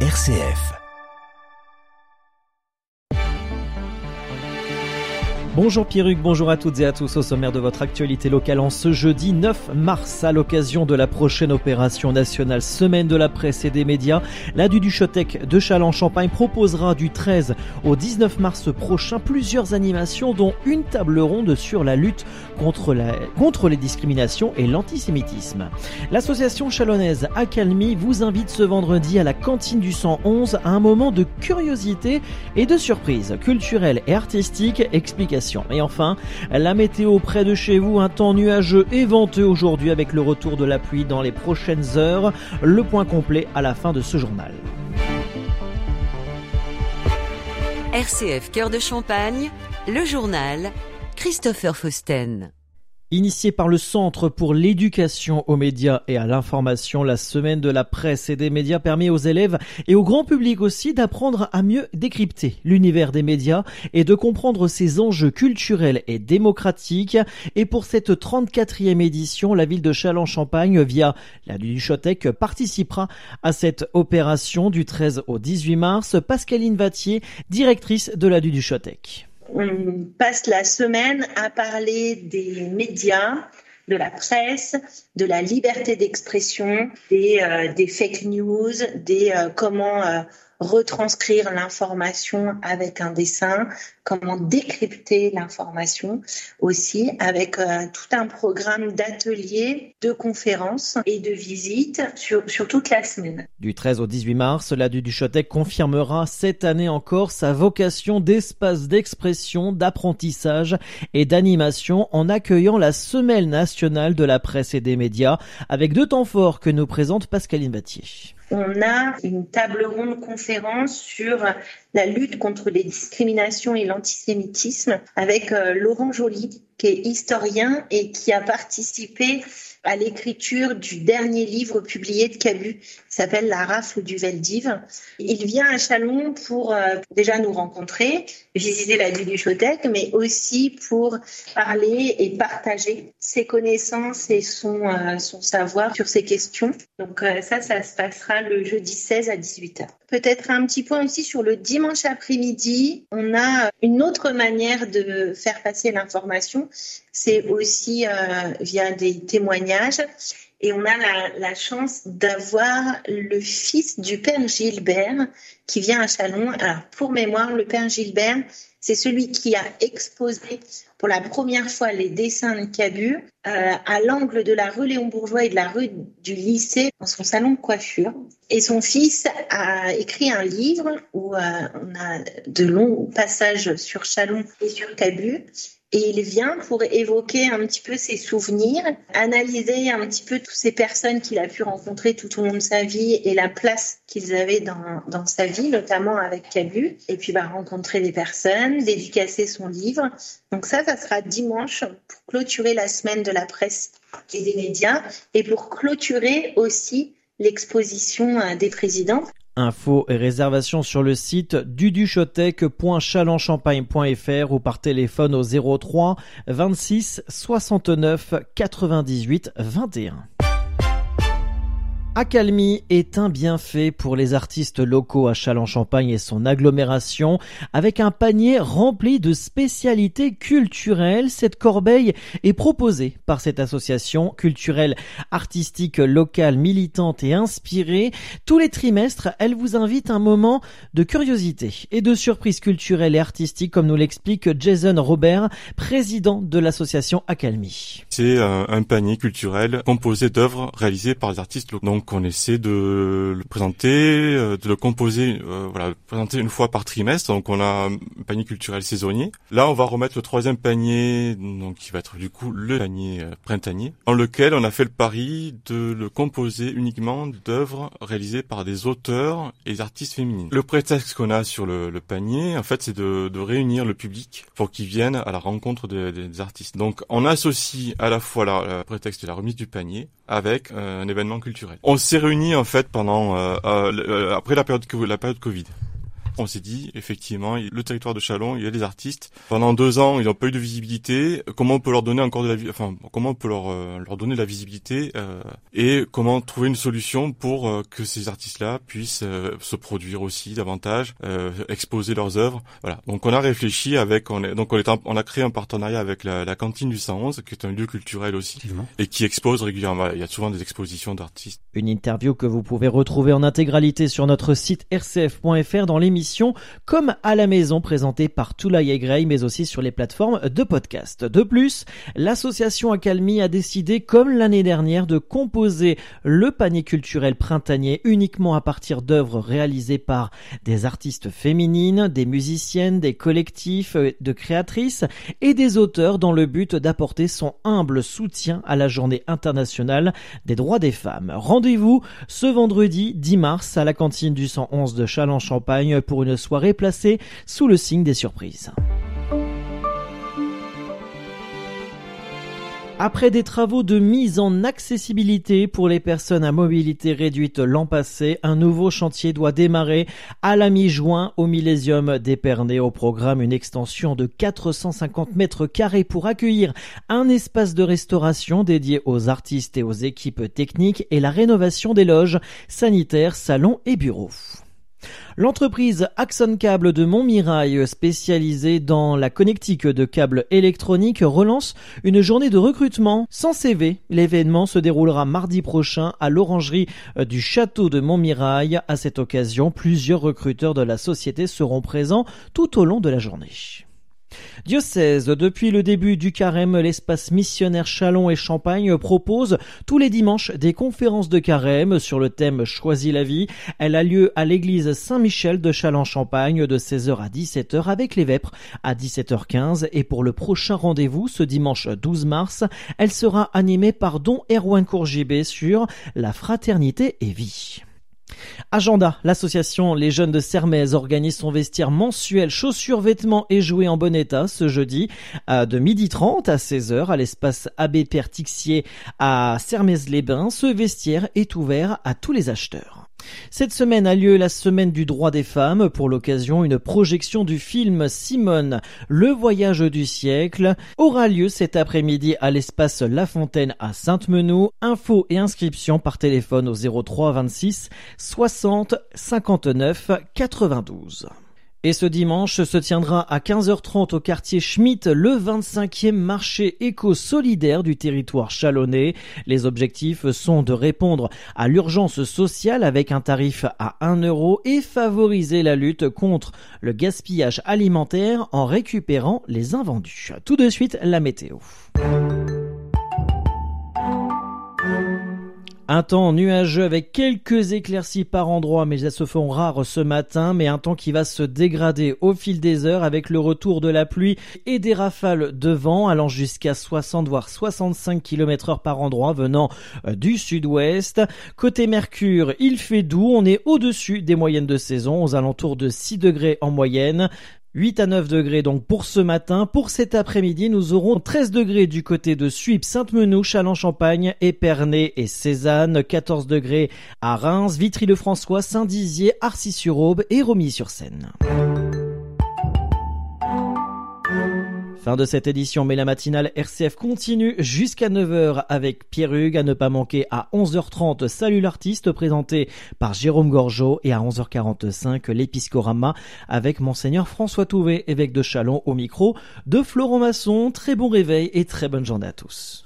RCF. Bonjour Pierruc, bonjour à toutes et à tous au sommaire de votre actualité locale en ce jeudi 9 mars à l'occasion de la prochaine opération nationale Semaine de la presse et des médias. La du Duchotec de Châlons-Champagne proposera du 13 au 19 mars prochain plusieurs animations dont une table ronde sur la lutte contre, les discriminations et l'antisémitisme. L'association chalonnaise Acalmi vous invite ce vendredi à la cantine du 111 à un moment de curiosité et de surprise culturelle et artistique. Explication et enfin, la météo près de chez vous, un temps nuageux et aujourd'hui avec le retour de la pluie dans les prochaines heures. Le point complet à la fin de ce journal. RCF Cœur de Champagne, le journal Christopher Fausten. Initiée par le Centre pour l'éducation aux médias et à l'information, la semaine de la presse et des médias permet aux élèves et au grand public aussi d'apprendre à mieux décrypter l'univers des médias et de comprendre ses enjeux culturels et démocratiques. Et pour cette 34e édition, la ville de Châlons-Champagne, via la Duchotec, participera à cette opération du 13 au 18 mars. Pascaline Vattier, directrice de la Duchotec on passe la semaine à parler des médias, de la presse, de la liberté d'expression, des, euh, fake news, des euh, comment euh, retranscrire l'information avec un dessin, comment décrypter l'information aussi avec euh, tout un programme d'ateliers, de conférences et de visites sur, sur toute la semaine. Du 13 au 18 mars, la Duchotec confirmera cette année encore sa vocation d'espace d'expression, d'apprentissage et d'animation en accueillant la Semaine nationale de la presse et des médias avec deux temps forts que nous présente Pascaline Battier on a une table ronde conférence sur la lutte contre les discriminations et l'antisémitisme avec euh, Laurent Joly, qui est historien et qui a participé à l'écriture du dernier livre publié de Cabu, qui s'appelle La rafle du Veldiv. Il vient à Chalon pour euh, déjà nous rencontrer, visiter la bibliothèque, mais aussi pour parler et partager ses connaissances et son, euh, son savoir sur ces questions. Donc euh, ça, ça se passera le jeudi 16 à 18h. Peut-être un petit point aussi sur le dimanche après-midi. On a une autre manière de faire passer l'information. C'est aussi euh, via des témoignages. Et on a la, chance d'avoir le fils du père Gilbert qui vient à Chalon. Alors, pour mémoire, le père Gilbert, c'est celui qui a exposé pour la première fois les dessins de Cabu euh, à l'angle de la rue Léon Bourgeois et de la rue du lycée dans son salon de coiffure. Et son fils a écrit un livre où euh, on a de longs passages sur Chalon et sur Cabu. Et il vient pour évoquer un petit peu ses souvenirs, analyser un petit peu toutes ces personnes qu'il a pu rencontrer tout au long de sa vie et la place qu'ils avaient dans, dans sa vie, notamment avec Cabu. Et puis bah, rencontrer des personnes, dédicacer son livre. Donc ça, ça sera dimanche pour clôturer la semaine de la presse et des médias et pour clôturer aussi l'exposition euh, des présidents. Infos et réservations sur le site duduchotec.chalonchampagne.fr ou par téléphone au 03 26 69 98 21. Accalmie est un bienfait pour les artistes locaux à Châlons-Champagne et son agglomération avec un panier rempli de spécialités culturelles. Cette corbeille est proposée par cette association culturelle, artistique, locale, militante et inspirée. Tous les trimestres, elle vous invite un moment de curiosité et de surprise culturelle et artistique comme nous l'explique Jason Robert, président de l'association Accalmie. C'est un, panier culturel composé d'œuvres réalisées par les artistes locaux qu'on essaie de le présenter, euh, de le composer, euh, voilà, présenter une fois par trimestre. Donc on a un panier culturel saisonnier. Là, on va remettre le troisième panier, donc qui va être du coup le panier euh, printanier, en lequel on a fait le pari de le composer uniquement d'œuvres réalisées par des auteurs et des artistes féminines. Le prétexte qu'on a sur le, panier, en fait, c'est de, de, réunir le public pour qu'il vienne à la rencontre des, artistes. Donc on associe à la fois le prétexte de la remise du panier avec un événement culturel. On s'est réunis en fait pendant euh, euh, après la période la période Covid. On s'est dit, effectivement, le territoire de Chalon, il y a des artistes. Pendant deux ans, ils n'ont pas eu de visibilité. Comment on peut leur donner encore de la, enfin, comment on peut leur euh, leur donner de la visibilité euh, et comment trouver une solution pour euh, que ces artistes-là puissent se produire aussi davantage, exposer leurs œuvres. Voilà. Donc on a réfléchi avec, on est, donc on, est on a créé un partenariat avec la, la, cantine du 111, qui est un lieu culturel aussi, et qui expose régulièrement. Il y a souvent des expositions d'artistes. Une interview que vous pouvez retrouver en intégralité sur notre site rcf.fr dans l'émission Comme à la maison présentée par Toulaye Gray, mais aussi sur les plateformes de podcast. De plus, l'association Acalmi a décidé, comme l'année dernière, de composer le panier culturel printanier uniquement à partir d'œuvres réalisées par des artistes féminines, des musiciennes, des collectifs de créatrices et des auteurs dans le but d'apporter son humble soutien à la journée internationale des droits des femmes. Rendez-vous ce vendredi 10 mars à la cantine du 111 de Châlons-Champagne pour une soirée placée sous le signe des surprises. Après des travaux de mise en accessibilité pour les personnes à mobilité réduite l'an passé, un nouveau chantier doit démarrer à la mi-juin au Millésium d'Épernay. Au programme, une extension de 450 mètres carrés pour accueillir un espace de restauration dédié aux artistes et aux équipes techniques et la rénovation des loges sanitaires, salons et bureaux. L'entreprise Axon Cable de Montmirail, spécialisée dans la connectique de câbles électroniques, relance une journée de recrutement sans CV. L'événement se déroulera mardi prochain à l'orangerie du château de Montmirail. À cette occasion, plusieurs recruteurs de la société seront présents tout au long de la journée. Diocèse, depuis le début du carême, l'espace missionnaire Chalon et Champagne propose tous les dimanches des conférences de carême sur le thème Choisis la vie. Elle a lieu à l'église Saint-Michel de Chalon-Champagne de 16h à 17h avec les Vêpres à 17h15 et pour le prochain rendez-vous ce dimanche 12 mars, elle sera animée par Don Erwan Courgibé sur la fraternité et vie. Agenda, l'association Les Jeunes de Sermez organise son vestiaire mensuel chaussures, vêtements et jouets en bon état ce jeudi de midi 30 à 16h à l'espace Abbé Père Tixier à Sermez-les-Bains. Ce vestiaire est ouvert à tous les acheteurs. Cette semaine a lieu la semaine du droit des femmes. Pour l'occasion, une projection du film Simone, le voyage du siècle, aura lieu cet après-midi à l'espace La Fontaine à Sainte-Menou. Infos et inscriptions par téléphone au 03 26 60 59 92. Et ce dimanche se tiendra à 15h30 au quartier Schmitt le 25e marché éco-solidaire du territoire chalonnais. Les objectifs sont de répondre à l'urgence sociale avec un tarif à 1 euro et favoriser la lutte contre le gaspillage alimentaire en récupérant les invendus. Tout de suite, la météo. Un temps nuageux avec quelques éclaircies par endroits, mais elles se font rares ce matin, mais un temps qui va se dégrader au fil des heures avec le retour de la pluie et des rafales de vent allant jusqu'à 60 voire 65 km heure par endroit venant euh, du sud-ouest. Côté Mercure, il fait doux, on est au-dessus des moyennes de saison, aux alentours de 6 degrés en moyenne. 8 à 9 degrés donc pour ce matin. Pour cet après-midi, nous aurons 13 degrés du côté de Suip, Sainte-Menou, Châlons-Champagne, Épernay et Cézanne, 14 degrés à Reims, Vitry-le-François, Saint-Dizier, Arcis-sur-Aube et Romilly-sur-Seine. Fin de cette édition, mais la matinale RCF continue jusqu'à 9h avec Pierre Hugues, à ne pas manquer à 11h30 Salut l'artiste présenté par Jérôme Gorgeau et à 11h45 l'épiscorama avec Monseigneur François Touvet, évêque de Chalon au micro de Florent Masson. Très bon réveil et très bonne journée à tous.